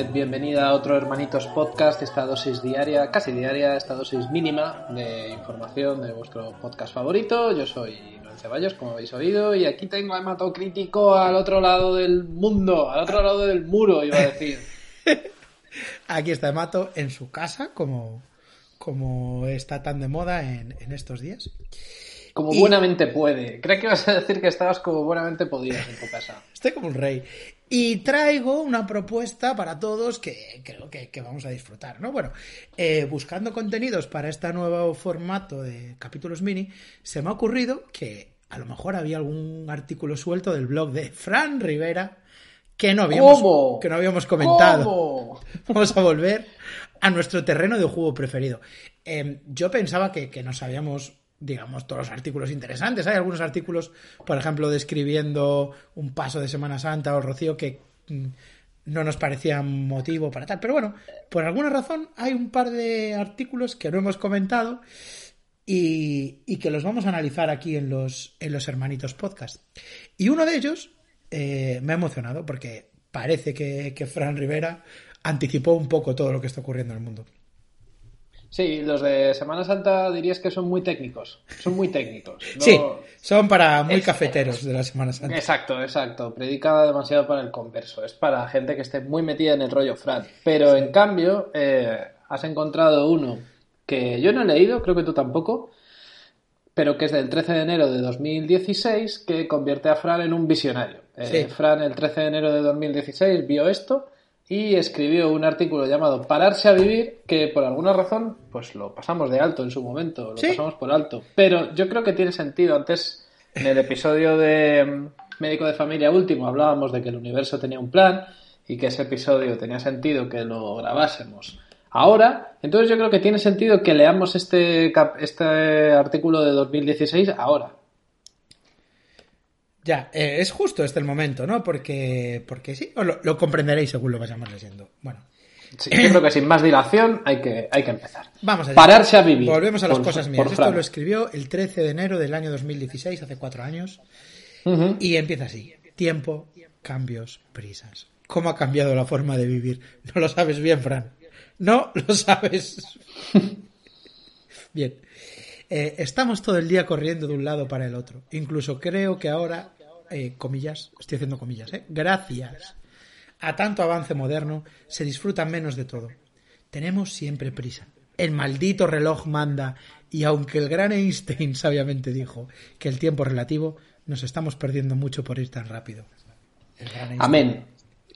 Internet, bienvenida a otro Hermanitos Podcast, esta dosis diaria, casi diaria, esta dosis mínima de información de vuestro podcast favorito. Yo soy Noel Ceballos, como habéis oído, y aquí tengo a Hematocrítico al otro lado del mundo, al otro lado del muro, iba a decir. Aquí está Emato en su casa, como, como está tan de moda en, en estos días. Como Y- buenamente puede. Creo que ibas a decir que estabas como buenamente podías en tu casa. Estoy como un rey. Y traigo una propuesta para todos que creo que, que vamos a disfrutar, ¿no? Bueno, eh, buscando contenidos para este nuevo formato de capítulos mini, se me ha ocurrido que a lo mejor había algún artículo suelto del blog de Fran Rivera que no habíamos, ¿Cómo? Que no habíamos comentado. ¿Cómo? Vamos a volver a nuestro terreno de juego preferido. Eh, yo pensaba que, que nos habíamos, digamos, todos los artículos interesantes. Hay algunos artículos, por ejemplo, describiendo un paso de Semana Santa o Rocío que mm, no nos parecía motivo para tal. Pero bueno, por alguna razón hay un par de artículos que no hemos comentado y, y que los vamos a analizar aquí en los, en los Hermanitos Podcast. Y uno de ellos eh, me ha emocionado porque parece que, que Fran Rivera anticipó un poco todo lo que está ocurriendo en el mundo. Sí, los de Semana Santa dirías que son muy técnicos. Son muy técnicos. No- Sí, son para muy Es- cafeteros de la Semana Santa. Exacto, exacto. Predica demasiado para el converso. Es para gente que esté muy metida en el rollo Fran. Pero en cambio, eh, has encontrado uno que yo no he leído, creo que tú tampoco, pero que es del 13 de enero de 2016, que convierte a Fran en un visionario. Eh, Sí. Fran el 13 de enero de 2016 vio esto y escribió un artículo llamado Pararse a vivir, que por alguna razón, pues lo pasamos de alto en su momento, lo Sí. pasamos por alto. Pero yo creo que tiene sentido. Antes, en el episodio de mm, Médico de Familia Último, hablábamos de que el universo tenía un plan y que ese episodio tenía sentido que lo grabásemos ahora. Entonces yo creo que tiene sentido que leamos este, este artículo de 2016 ahora. Ya, eh, es justo este el momento, ¿no? Porque, porque sí, os lo, lo comprenderéis según lo vayamos leyendo. Bueno, Sí, yo creo que sin más dilación hay que, hay que empezar. vamos allá. Pararse a vivir. Volvemos a las Por- cosas mías. Esto Fran. lo escribió el 13 de enero del año 2016, hace cuatro años. Ujú. Y empieza así. Tiempo, cambios, prisas. ¿Cómo ha cambiado la forma de vivir? No lo sabes bien, Fran. No lo sabes. Bien. Eh, estamos todo el día corriendo de un lado para el otro. Incluso creo que ahora, eh, comillas, estoy haciendo comillas, ¿eh? gracias a tanto avance moderno, se disfruta menos de todo. Tenemos siempre prisa. El maldito reloj manda, y aunque el gran Einstein sabiamente dijo que el tiempo relativo, nos estamos perdiendo mucho por ir tan rápido. Amén.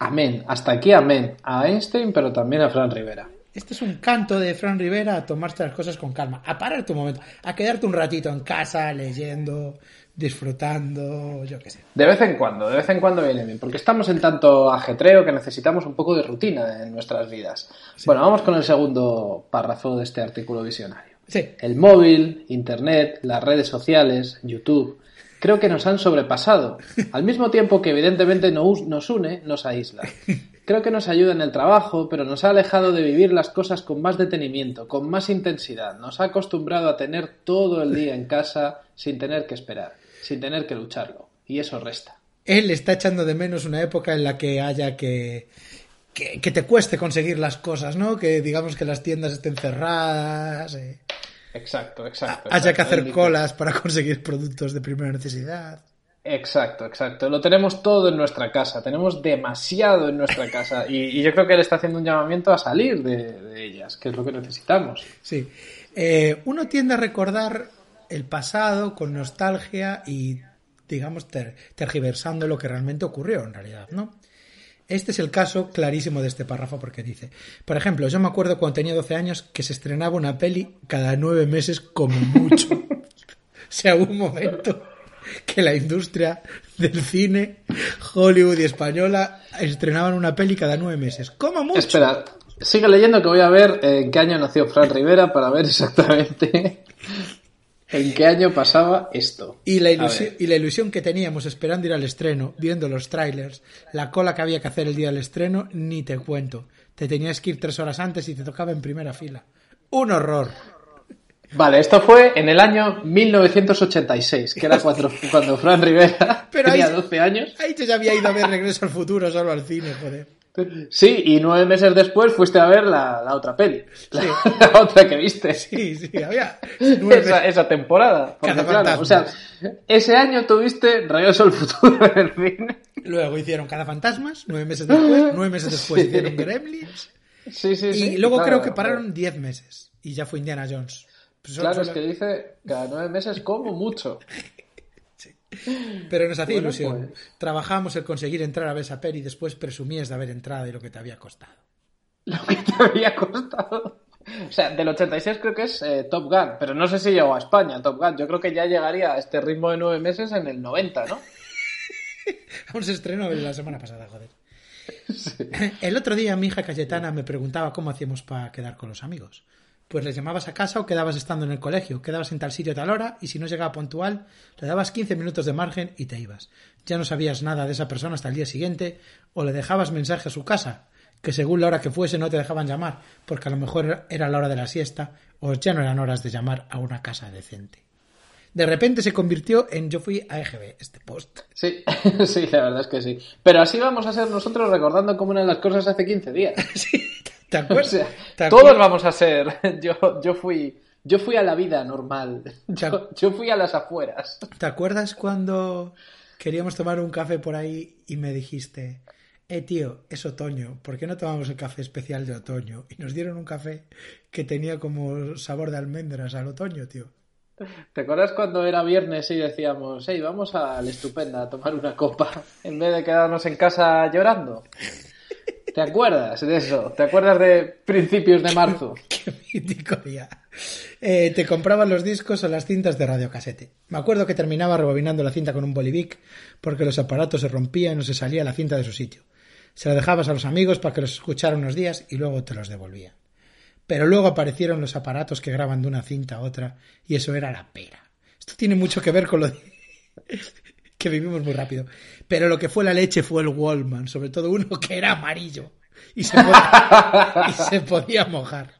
Amén. Hasta aquí amén. A Einstein, pero también a Fran Rivera. Este es un canto de Fran Rivera a tomarse las cosas con calma, a pararte un momento, a quedarte un ratito en casa leyendo, disfrutando, yo qué sé. De vez en cuando, de vez en cuando viene bien, porque estamos en tanto ajetreo que necesitamos un poco de rutina en nuestras vidas. Bueno, vamos con el segundo párrafo de este artículo visionario. Sí, El móvil, Internet, las redes sociales, YouTube, creo que nos han sobrepasado. Al mismo tiempo que evidentemente nos nos une, nos aísla. Creo que nos ayuda en el trabajo, pero nos ha alejado de vivir las cosas con más detenimiento, con más intensidad. Nos ha acostumbrado a tener todo el día en casa sin tener que esperar, sin tener que lucharlo. Y eso resta. él está echando de menos una época en la que haya que, que, que te cueste conseguir las cosas, ¿no? Que digamos que las tiendas estén cerradas, eh, Exacto, exacto. haya que exacto. hacer colas para conseguir productos de primera necesidad. Exacto, exacto. Lo tenemos todo en nuestra casa, tenemos demasiado en nuestra casa y, y yo creo que él está haciendo un llamamiento a salir de, de ellas, que es lo que necesitamos. Sí. Eh, uno tiende a recordar el pasado con nostalgia y, digamos, ter- tergiversando lo que realmente ocurrió en realidad, ¿no? Este es el caso clarísimo de este párrafo porque dice, por ejemplo, yo me acuerdo cuando tenía 12 años que se estrenaba una peli cada nueve meses como mucho. o sea, un momento que la industria del cine, Hollywood y española estrenaban una peli cada nueve meses. Como mucho. Espera, sigue leyendo que voy a ver en qué año nació Fran Rivera para ver exactamente en qué año pasaba esto. Y la, ilusión, y la ilusión que teníamos esperando ir al estreno, viendo los trailers, la cola que había que hacer el día del estreno, ni te cuento. Te tenías que ir tres horas antes y te tocaba en primera fila. Un horror. Vale, esto fue en el año 1986, que era cuando, cuando Fran Rivera Pero tenía ahí- 12 años. Ahí yo ya había ido a ver Regreso al Futuro solo al cine, joder. Sí, y nueve meses después fuiste a ver la, la otra peli. La, Sí. la otra que viste. Sí, sí, había nueve Esa, esa temporada. Porque, claro, o sea, ese año tuviste Regreso al Futuro en el cine. Luego hicieron Cada Fantasmas, nueve meses después, nueve meses después hicieron Gremlins, Sí, sí, y sí. luego claro, creo que pararon diez meses, y ya fue Indiana Jones. Pues solo- Claro, es que dice cada nueve meses como mucho. Pero nos hacía Bueno, ilusión. pues. Trabajamos el conseguir entrar a ver esa peli y después presumías de haber entrado y lo que te había costado. Lo que te había costado. O sea, del 86 creo que es eh, Top Gun, pero no sé si llegó a España Top Gun. Yo creo que ya llegaría a este ritmo de nueve meses en el 90, ¿no? Aún se estrenó la semana pasada, joder. El otro día mi hija Cayetana me preguntaba cómo hacíamos para quedar con los amigos. Pues les llamabas a casa o quedabas estando en el colegio, quedabas en tal sitio a tal hora y si no llegaba puntual, le dabas 15 minutos de margen y te ibas. Ya no sabías nada de esa persona hasta el día siguiente o le dejabas mensaje a su casa, que según la hora que fuese no te dejaban llamar, porque a lo mejor era la hora de la siesta o ya no eran horas de llamar a una casa decente. De repente se convirtió en yo fui a EGB, este post. Sí, sí, la verdad es que sí. Pero así vamos a ser nosotros recordando cómo eran las cosas hace 15 días. Sí, ¿Te O acuerdas? sea, ¿Te todos vamos a ser. Yo, yo fui. Yo fui a la vida normal. Yo, yo fui a las afueras. ¿Te acuerdas cuando queríamos tomar un café por ahí y me dijiste, eh tío, es otoño, ¿por qué no tomamos el café especial de otoño? Y nos dieron un café que tenía como sabor de almendras al otoño, tío. ¿Te acuerdas cuando era viernes y decíamos, hey, vamos al estupenda a tomar una copa en vez de quedarnos en casa llorando? ¿Te acuerdas de eso? ¿Te acuerdas de principios de marzo? Qué mítico día. Eh, te compraban los discos o las cintas de radiocasete. Me acuerdo que terminaba rebobinando la cinta con un bolivic porque los aparatos se rompían o se salía la cinta de su sitio. Se la dejabas a los amigos para que los escucharan unos días y luego te los devolvían. Pero luego aparecieron los aparatos que graban de una cinta a otra y eso era la pera. Esto tiene mucho que ver con lo de... que vivimos muy rápido. Pero lo que fue la leche fue el Wallman, sobre todo uno que era amarillo y se podía, y se podía mojar.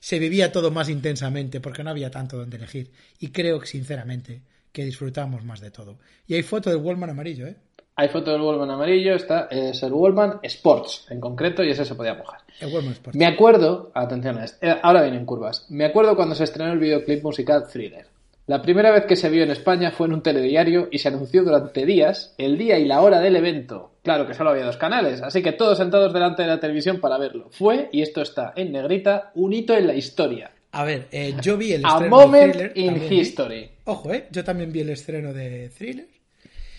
Se vivía todo más intensamente porque no había tanto donde elegir. Y creo que, sinceramente, que disfrutamos más de todo. Y hay foto del Wallman amarillo, ¿eh? Hay foto del Wallman amarillo, está, es el Wallman Sports en concreto y ese se podía mojar. El Wallman Sport. Me acuerdo, atención a esto, eh, ahora vienen curvas. Me acuerdo cuando se estrenó el videoclip musical Thriller. La primera vez que se vio en España fue en un telediario y se anunció durante días el día y la hora del evento. Claro que solo había dos canales, así que todos sentados delante de la televisión para verlo. Fue, y esto está en negrita, un hito en la historia. A ver, eh, yo vi el A estreno moment de Thriller. in también history. Ojo, ¿eh? Yo también vi el estreno de Thriller.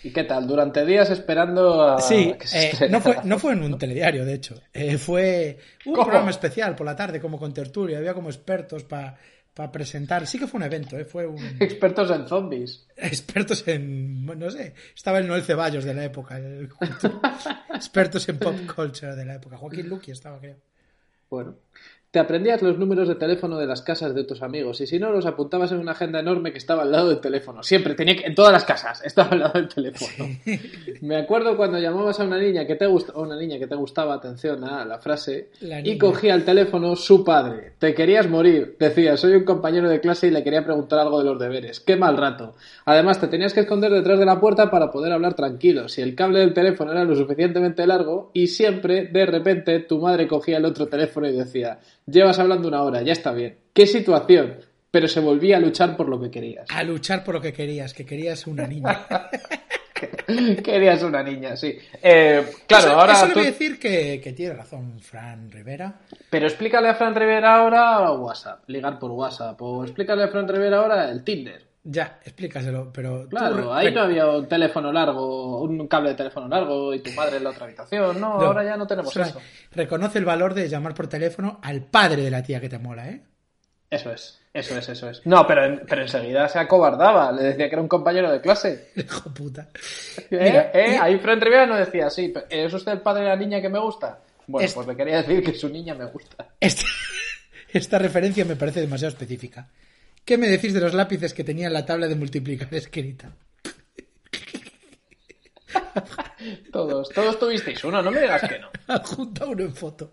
¿Y qué tal? Durante días esperando a Sí, que se eh, no, fue, no fue en un telediario, de hecho. Eh, fue un ¿Cómo? programa especial por la tarde, como con tertulia. Había como expertos para presentar. Sí que fue un evento, ¿eh? fue un... Expertos en zombies. expertos en, no sé, estaba el Noel Ceballos de la época, el- expertos en pop culture de la época. Joaquín Luqui estaba, creo. Bueno, te aprendías los números de teléfono de las casas de tus amigos y si no los apuntabas en una agenda enorme que estaba al lado del teléfono. Siempre tenía que, en todas las casas estaba al lado del teléfono. Me acuerdo cuando llamabas a una niña que te gust- a una niña que te gustaba, atención a la frase, La y cogía el teléfono su padre. Te querías morir, decía, soy un compañero de clase y le quería preguntar algo de los deberes. Qué mal rato. Además, te tenías que esconder detrás de la puerta para poder hablar tranquilo. Si el cable del teléfono era lo suficientemente largo y siempre, de repente, tu madre cogía el otro teléfono y decía, llevas hablando una hora, ya está bien. ¿Qué situación? Pero se volvía a luchar por lo que querías. A luchar por lo que querías, que querías una niña. Querías una niña, sí. Eh, claro, eso, ahora... eso tú- decir que, que tiene razón Fran Rivera. Pero explícale a Fran Rivera ahora WhatsApp, ligar por WhatsApp, o explícale a Fran Rivera ahora el Tinder. Ya, explícaselo, pero... Claro, ahí no había un teléfono largo, un cable de teléfono largo y tu madre en la otra habitación. No, No, ahora ya no tenemos eso. Reconoce el valor de llamar por teléfono al padre de la tía que te mola, ¿eh? Eso es, eso es, eso es. No, pero, en- pero enseguida se acobardaba, le decía que era un compañero de clase. Hijo puta. ¿Eh? Mira, ¿Eh? Ahí Fran Rivera no decía, sí, pero ¿es usted el padre de la niña que me gusta? Bueno, Es- pues le quería decir que su niña me gusta. Esta, esta referencia me parece demasiado específica. ¿Qué me decís de los lápices que tenía en la tabla de multiplicar escrita? Todos, todos tuvisteis uno, no me digas que no. Adjunta uno en foto.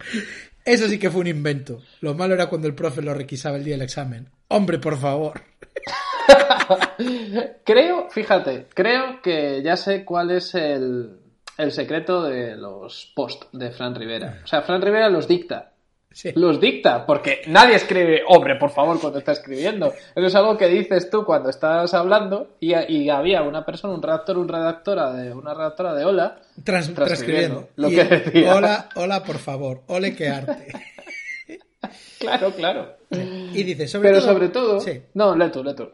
Eso sí que fue un invento. Lo malo era cuando el profe lo requisaba el día del examen. Hombre, por favor. Creo, fíjate, creo que ya sé cuál es el, el secreto de los posts de Fran Rivera. O sea, Fran Rivera los dicta. Sí. Los dicta, porque nadie escribe, hombre, por favor, cuando está escribiendo. Eso es algo que dices tú cuando estás hablando y, y había una persona, un redactor, un redactora de una redactora de Hola, Trans- transcribiendo. lo Y que el, decía. Hola, hola, por favor. Ole, qué arte. Claro, claro. Y dice, sobre Pero todo, sobre todo, Sí. no, tú, lee tú.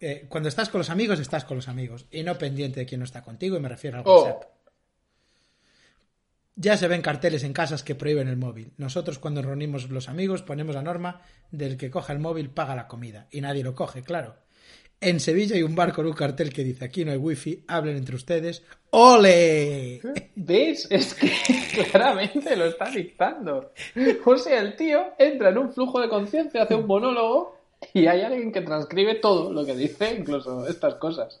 Eh, cuando estás con los amigos, estás con los amigos. Y no pendiente de quién no está contigo, y me refiero al Oh. WhatsApp. Ya se ven carteles en casas que prohíben el móvil. Nosotros cuando reunimos los amigos ponemos la norma del que coja el móvil paga la comida. Y nadie lo coge, claro. En Sevilla hay un bar con un cartel que dice aquí no hay wifi, hablen entre ustedes. ¡Ole! ¿Ves? Es que claramente lo está dictando. O sea, el tío entra en un flujo de conciencia, hace un monólogo y hay alguien que transcribe todo lo que dice, incluso estas cosas.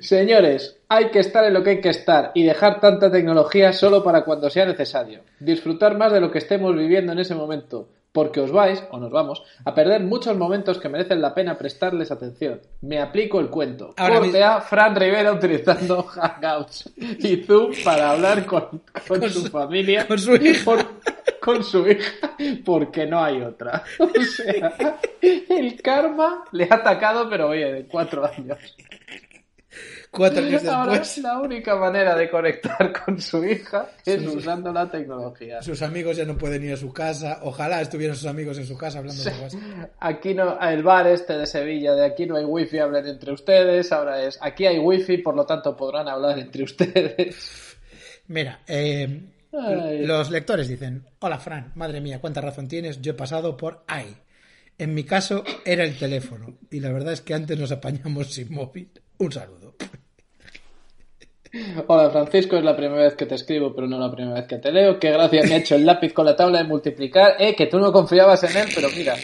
Señores, hay que estar en lo que hay que estar y dejar tanta tecnología solo para cuando sea necesario. Disfrutar más de lo que estemos viviendo en ese momento. Porque os vais, o nos vamos, a perder muchos momentos que merecen la pena prestarles atención. Me aplico el cuento. Ahora Corte a Fran Rivera utilizando Hangouts y Zoom para hablar con, con Con su, su- familia. con su por- con su hija, porque no hay otra. O sea, el karma le ha atacado, pero oye, de cuatro años. Cuatro años Ahora después, la única manera de conectar con su hija es usando la tecnología. sus amigos ya no pueden ir a su casa. Ojalá estuvieran sus amigos en su casa hablando de WhatsApp. Aquí no, el bar este de Sevilla, de aquí no hay wifi, hablen entre ustedes. Ahora es, aquí hay wifi, por lo tanto podrán hablar entre ustedes. Mira, eh, Los lectores dicen, hola Fran, madre mía, cuánta razón tienes, yo he pasado por ahí. En mi caso era el teléfono y la verdad es que antes nos apañamos sin móvil. Un saludo. Hola Francisco, es la primera vez que te escribo, pero no la primera vez que te leo. Qué gracia me ha hecho el lápiz con la tabla de multiplicar. Eh, que tú no confiabas en él, pero mira,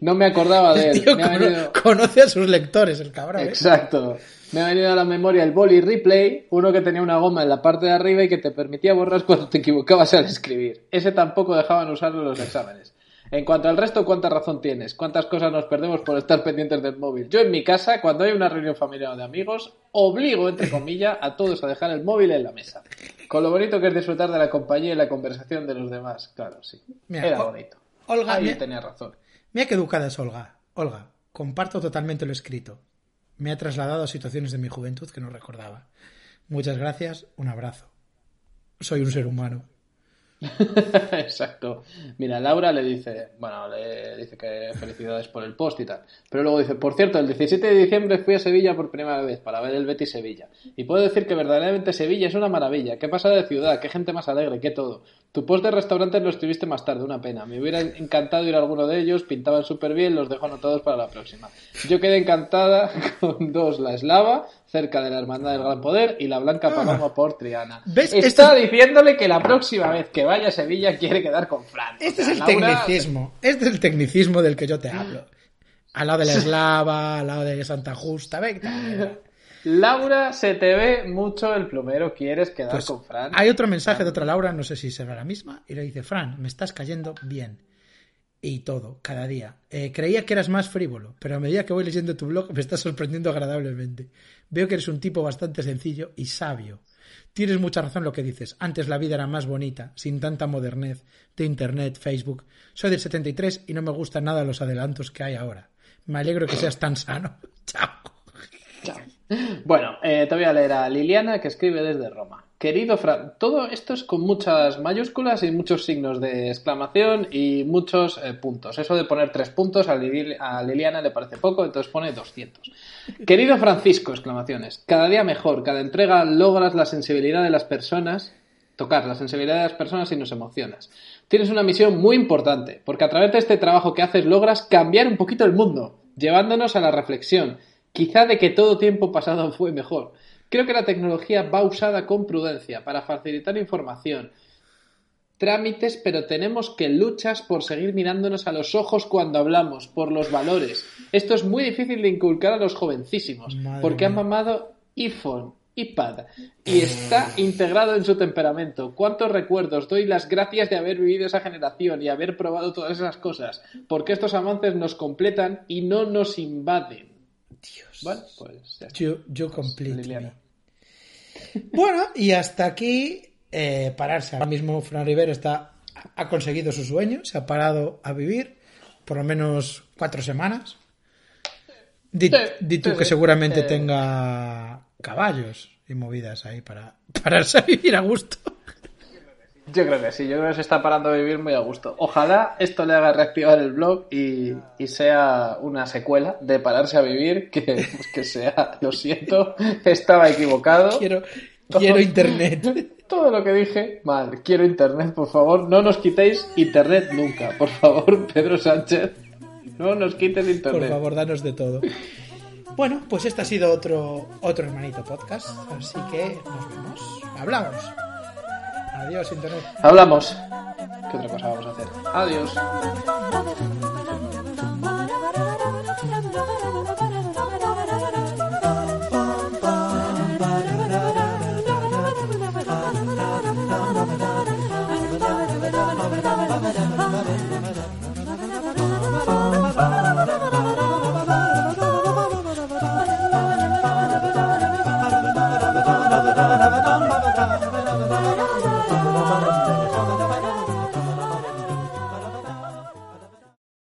no me acordaba de él. Tío, Me ha venido- conoce a sus lectores, el cabrón. ¿eh? Exacto. Me ha venido a la memoria el boli replay, uno que tenía una goma en la parte de arriba y que te permitía borrar cuando te equivocabas al escribir. Ese tampoco dejaban usarlo en los exámenes. En cuanto al resto, ¿cuánta razón tienes? ¿Cuántas cosas nos perdemos por estar pendientes del móvil? Yo en mi casa, cuando hay una reunión familiar o de amigos, obligo, entre comillas, a todos a dejar el móvil en la mesa. Con lo bonito que es disfrutar de la compañía y la conversación de los demás. Claro, sí. Mira, Era bonito. Olga, Ahí mira- tenía razón. Mira qué educada es Olga. Olga, comparto totalmente lo escrito. Me ha trasladado a situaciones de mi juventud que no recordaba. Muchas gracias, un abrazo. Soy un ser humano. Exacto. Mira, Laura le dice, bueno, le dice que felicidades por el post y tal. Pero luego dice, por cierto, el 17 de diciembre fui a Sevilla por primera vez para ver el Betis Sevilla. Y puedo decir que verdaderamente Sevilla es una maravilla. Qué pasada de ciudad, qué gente más alegre, qué todo. Tu post de restaurantes lo escribiste más tarde, una pena. Me hubiera encantado ir a alguno de ellos, pintaban súper bien, los dejo anotados para la próxima. Yo quedé encantada con dos, la eslava, cerca de la Hermandad del Gran Poder, y la Blanca Paloma por Triana. ¿Ves? Está Esto- diciéndole que la próxima vez que vaya a Sevilla quiere quedar con Fran. O Este es el Laura- tecnicismo. Este es el tecnicismo del que yo te hablo. Al lado de la eslava, al lado de Santa Justa. Venga. Laura, se te ve mucho el plumero, quieres quedar Pues con Fran. hay otro mensaje de otra Laura, no sé si será la misma, y le dice, Fran, me estás cayendo bien. Y todo, cada día. Eh, creía que eras más frívolo, pero a medida que voy leyendo tu blog me estás sorprendiendo agradablemente. Veo que eres un tipo bastante sencillo y sabio. Tienes mucha razón lo que dices. Antes la vida era más bonita, sin tanta modernez de Internet, Facebook. Soy del 73 y no me gustan nada los adelantos que hay ahora. Me alegro que seas tan sano. Chao. Bueno, eh, te voy a leer a Liliana que escribe desde Roma. Querido Fran, todo esto es con muchas mayúsculas y muchos signos de exclamación y muchos eh, puntos. Eso de poner tres puntos a, a Liliana le parece poco, entonces pone 200. Querido Francisco, exclamaciones. Cada día mejor, cada entrega logras la sensibilidad de las personas, tocar la sensibilidad de las personas y nos emocionas. Tienes una misión muy importante, porque a través de este trabajo que haces logras cambiar un poquito el mundo, llevándonos a la reflexión, quizá de que todo tiempo pasado fue mejor. Creo que la tecnología va usada con prudencia para facilitar información, trámites, pero tenemos que luchas por seguir mirándonos a los ojos cuando hablamos, por los valores. Esto es muy difícil de inculcar a los jovencísimos, Madre porque han mamado iPhone, iPad, y está integrado en su temperamento. ¿Cuántos recuerdos doy las gracias de haber vivido esa generación y haber probado todas esas cosas? Porque estos avances nos completan y no nos invaden. Dios. Bueno, pues ya está. You, you complete Liliana. me. Bueno, y hasta aquí eh, pararse. Ahora mismo Fran Rivera está, ha conseguido su sueño, se ha parado a vivir por lo menos cuatro semanas. Di, tú que seguramente tenga caballos y movidas ahí para pararse a vivir a gusto. Yo creo que sí, yo creo que se está parando a vivir muy a gusto. Ojalá esto le haga reactivar el blog y, sea una secuela de pararse a vivir, que, pues, que sea, lo siento, estaba equivocado. Quiero, quiero internet. Todo lo que dije, mal, quiero internet, por favor, no nos quitéis internet nunca, por favor, Pedro Sánchez, no nos quites internet. Por favor, danos de todo. Bueno, pues este ha sido otro, otro hermanito podcast, así que nos vemos. Hablamos. Adiós, Internet. Hablamos. ¿Qué otra cosa vamos a hacer? Adiós.